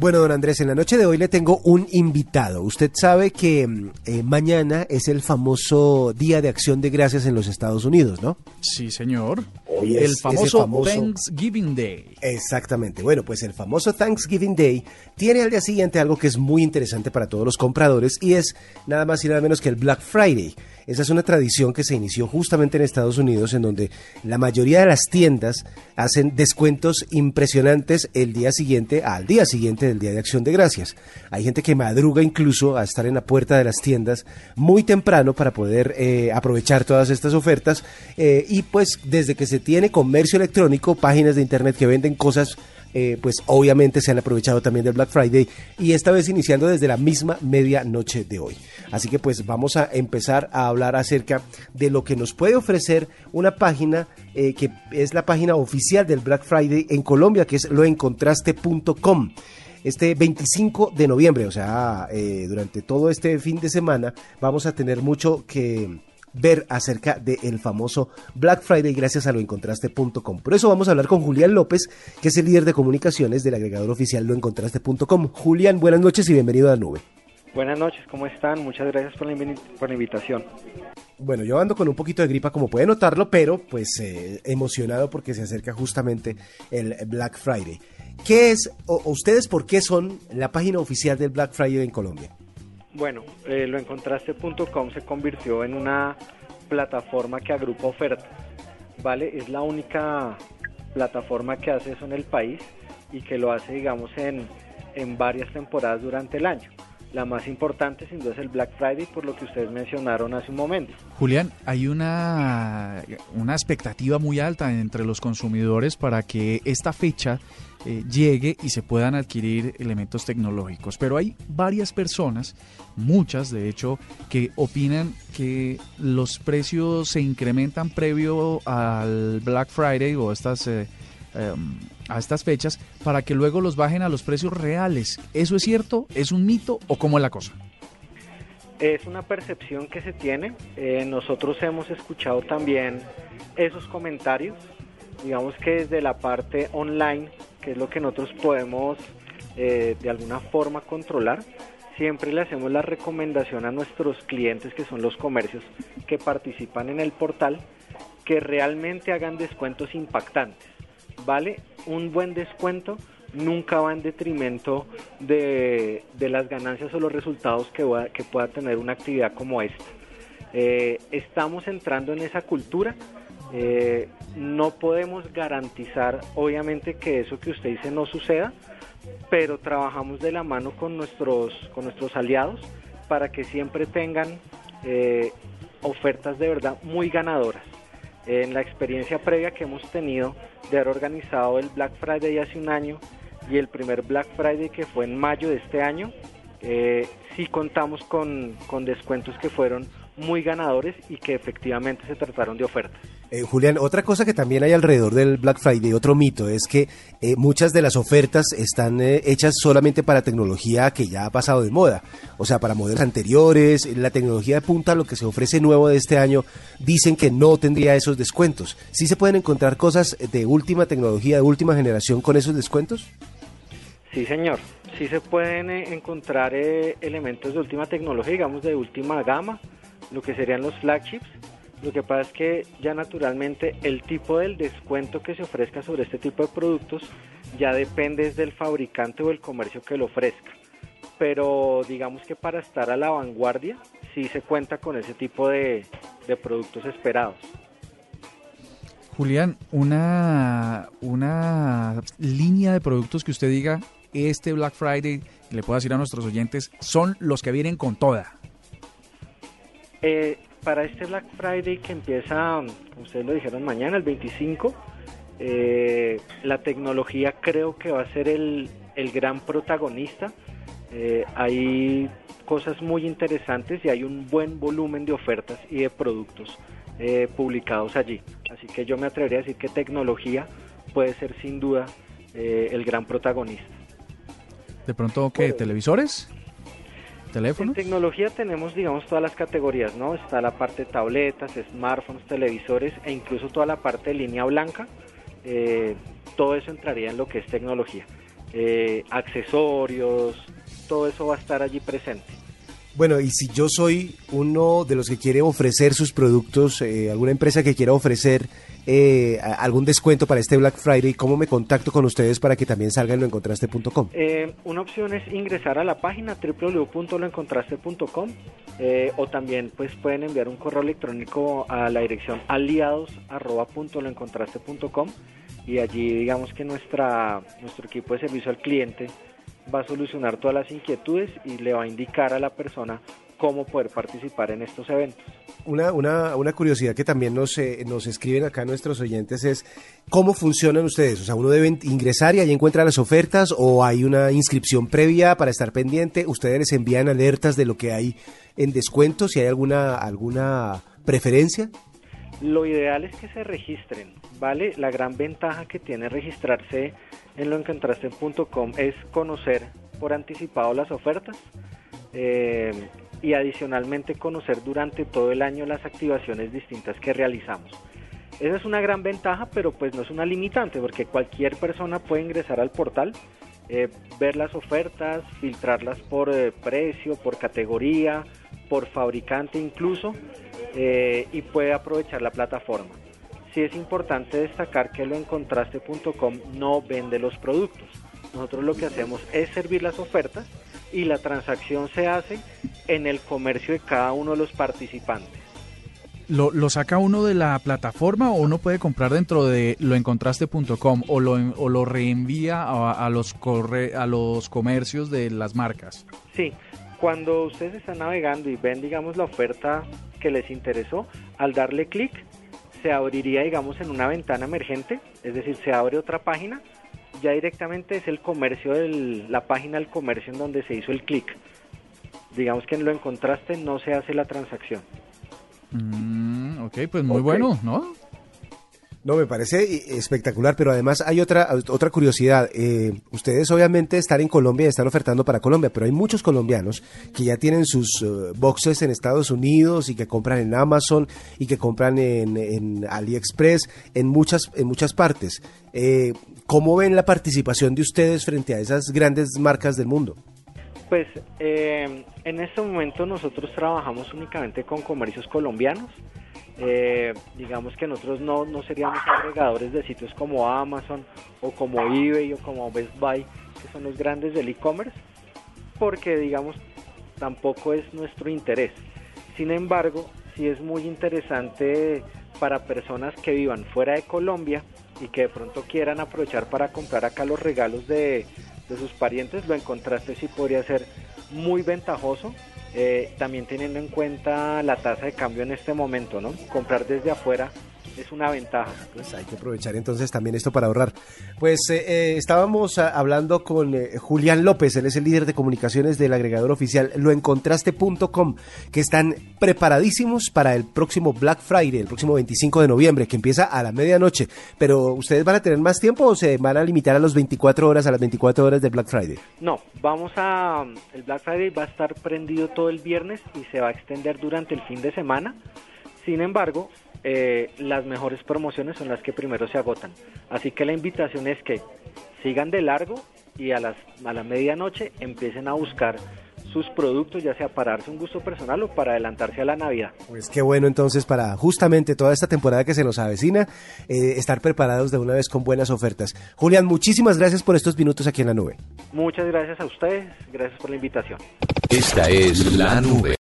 Bueno, don Andrés, en la noche de hoy le tengo un invitado. Usted sabe que mm, eh, mañana es el famoso Día de Acción de Gracias en los Estados Unidos, ¿no? Sí, señor. Hoy el es famoso, famoso- Thanksgiving Day. Exactamente. Bueno, pues el famoso Thanksgiving Day tiene al día siguiente algo que es muy interesante para todos los compradores y es nada más y nada menos que el Black Friday. Esa es una tradición que se inició justamente en Estados Unidos en donde la mayoría de las tiendas hacen descuentos impresionantes el día siguiente al día siguiente del Día de Acción de Gracias. Hay gente que madruga incluso a estar en la puerta de las tiendas muy temprano para poder eh, aprovechar todas estas ofertas eh, y pues desde que se tiene comercio electrónico, páginas de internet que venden cosas eh, pues obviamente se han aprovechado también del Black Friday y esta vez iniciando desde la misma medianoche de hoy. Así que pues vamos a empezar a hablar acerca de lo que nos puede ofrecer una página eh, que es la página oficial del Black Friday en Colombia, que es loencontraste.com este 25 de noviembre, o sea, eh, durante todo este fin de semana, vamos a tener mucho que ver acerca del famoso Black Friday gracias a loencontraste.com. Por eso vamos a hablar con Julián López, que es el líder de comunicaciones del agregador oficial loencontraste.com. Julián, buenas noches y bienvenido a la nube. Buenas noches, ¿cómo están? Muchas gracias por la, invi- por la invitación. Bueno, yo ando con un poquito de gripa, como puede notarlo, pero pues eh, emocionado porque se acerca justamente el Black Friday. ¿Qué es, o ustedes por qué son la página oficial del Black Friday en Colombia? Bueno, eh, loencontraste.com se convirtió en una plataforma que agrupa ofertas, ¿vale? Es la única plataforma que hace eso en el país y que lo hace, digamos, en, en varias temporadas durante el año. La más importante, sin duda, es el Black Friday, por lo que ustedes mencionaron hace un momento. Julián, hay una, una expectativa muy alta entre los consumidores para que esta fecha eh, llegue y se puedan adquirir elementos tecnológicos. Pero hay varias personas, muchas de hecho, que opinan que los precios se incrementan previo al Black Friday o estas... eh, em, a estas fechas para que luego los bajen a los precios reales. ¿Eso es cierto? ¿Es un mito o cómo es la cosa? Es una percepción que se tiene. Eh, nosotros hemos escuchado también esos comentarios. Digamos que desde la parte online, que es lo que nosotros podemos eh, de alguna forma controlar, siempre le hacemos la recomendación a nuestros clientes, que son los comercios que participan en el portal, que realmente hagan descuentos impactantes. ¿Vale? Un buen descuento nunca va en detrimento de, de las ganancias o los resultados que, va- que pueda tener una actividad como esta. Eh, estamos entrando en esa cultura. Eh, no podemos garantizar, obviamente, que eso que usted dice no suceda, pero trabajamos de la mano con nuestros, con nuestros aliados para que siempre tengan eh, ofertas de verdad muy ganadoras. En la experiencia previa que hemos tenido de haber organizado el Black Friday hace un año y el primer Black Friday que fue en mayo de este año, eh, sí contamos con, con descuentos que fueron muy ganadores y que efectivamente se trataron de ofertas. Eh, Julián, otra cosa que también hay alrededor del Black Friday, otro mito, es que eh, muchas de las ofertas están eh, hechas solamente para tecnología que ya ha pasado de moda, o sea, para modelos anteriores, la tecnología de punta, lo que se ofrece nuevo de este año, dicen que no tendría esos descuentos. ¿Sí se pueden encontrar cosas de última tecnología, de última generación con esos descuentos? Sí, señor. Sí se pueden eh, encontrar elementos de última tecnología, digamos de última gama, lo que serían los flagships. Lo que pasa es que ya naturalmente el tipo del descuento que se ofrezca sobre este tipo de productos ya depende del fabricante o el comercio que lo ofrezca. Pero digamos que para estar a la vanguardia sí se cuenta con ese tipo de, de productos esperados. Julián, una, una línea de productos que usted diga, este Black Friday, le puedo decir a nuestros oyentes, son los que vienen con toda. Eh, para este Black Friday que empieza, como ustedes lo dijeron, mañana, el 25, eh, la tecnología creo que va a ser el, el gran protagonista. Eh, hay cosas muy interesantes y hay un buen volumen de ofertas y de productos eh, publicados allí. Así que yo me atrevería a decir que tecnología puede ser sin duda eh, el gran protagonista. De pronto, ¿qué? ¿Televisores? En ¿Teléfonos? tecnología tenemos, digamos, todas las categorías, ¿no? Está la parte de tabletas, smartphones, televisores e incluso toda la parte de línea blanca. Eh, todo eso entraría en lo que es tecnología. eh, accesorios, todo eso va a estar allí presente. Bueno, y si yo soy uno de los que quiere ofrecer sus productos, eh, alguna empresa que quiera ofrecer eh, algún descuento para este Black Friday, ¿cómo me contacto con ustedes para que también salga en loencontraste.com? Eh, una opción es ingresar a la página www.loencontraste.com eh, o también pues pueden enviar un correo electrónico a la dirección aliados.loencontraste.com y allí digamos que nuestra, nuestro equipo de servicio al cliente va a solucionar todas las inquietudes y le va a indicar a la persona cómo poder participar en estos eventos. Una, una, una curiosidad que también nos, eh, nos escriben acá nuestros oyentes es cómo funcionan ustedes. O sea, uno debe ingresar y ahí encuentra las ofertas o hay una inscripción previa para estar pendiente. Ustedes les envían alertas de lo que hay en descuento, si hay alguna, alguna preferencia. Lo ideal es que se registren, ¿vale? La gran ventaja que tiene registrarse en loencontraste.com es conocer por anticipado las ofertas eh, y adicionalmente conocer durante todo el año las activaciones distintas que realizamos. Esa es una gran ventaja, pero pues no es una limitante porque cualquier persona puede ingresar al portal, eh, ver las ofertas, filtrarlas por eh, precio, por categoría, por fabricante incluso, eh, y puede aprovechar la plataforma. Sí es importante destacar que lo encontraste.com no vende los productos. Nosotros lo que hacemos es servir las ofertas y la transacción se hace en el comercio de cada uno de los participantes. ¿Lo, lo saca uno de la plataforma o uno puede comprar dentro de loencontraste.com o lo, o lo reenvía a, a los corre, a los comercios de las marcas? Sí, cuando ustedes están navegando y ven, digamos, la oferta que les interesó, al darle clic se abriría, digamos, en una ventana emergente, es decir, se abre otra página, ya directamente es el comercio, del, la página del comercio en donde se hizo el clic. Digamos que en lo encontraste no se hace la transacción. Mm, ok, pues muy okay. bueno, ¿no? No, me parece espectacular, pero además hay otra otra curiosidad. Eh, ustedes obviamente están en Colombia y están ofertando para Colombia, pero hay muchos colombianos que ya tienen sus uh, boxes en Estados Unidos y que compran en Amazon y que compran en, en AliExpress, en muchas en muchas partes. Eh, ¿Cómo ven la participación de ustedes frente a esas grandes marcas del mundo? Pues eh, en este momento nosotros trabajamos únicamente con comercios colombianos. Eh, digamos que nosotros no, no seríamos agregadores de sitios como Amazon o como eBay o como Best Buy, que son los grandes del e-commerce, porque digamos tampoco es nuestro interés. Sin embargo, sí es muy interesante para personas que vivan fuera de Colombia y que de pronto quieran aprovechar para comprar acá los regalos de, de sus parientes, lo encontraste sí podría ser muy ventajoso eh, también teniendo en cuenta la tasa de cambio en este momento, ¿no? Comprar desde afuera es una ventaja. Pues hay que aprovechar entonces también esto para ahorrar. Pues eh, eh, estábamos a, hablando con eh, Julián López, él es el líder de comunicaciones del agregador oficial loencontraste.com, que están preparadísimos para el próximo Black Friday, el próximo 25 de noviembre, que empieza a la medianoche. Pero ¿ustedes van a tener más tiempo o se van a limitar a las 24 horas, a las 24 horas de Black Friday? No, vamos a... El Black Friday va a estar prendido todo el viernes y se va a extender durante el fin de semana. Sin embargo, eh, las mejores promociones son las que primero se agotan. Así que la invitación es que sigan de largo y a, las, a la medianoche empiecen a buscar sus productos, ya sea para darse un gusto personal o para adelantarse a la Navidad. Pues qué bueno entonces para justamente toda esta temporada que se nos avecina, eh, estar preparados de una vez con buenas ofertas. Julián, muchísimas gracias por estos minutos aquí en la nube. Muchas gracias a ustedes, gracias por la invitación. Esta es la nube.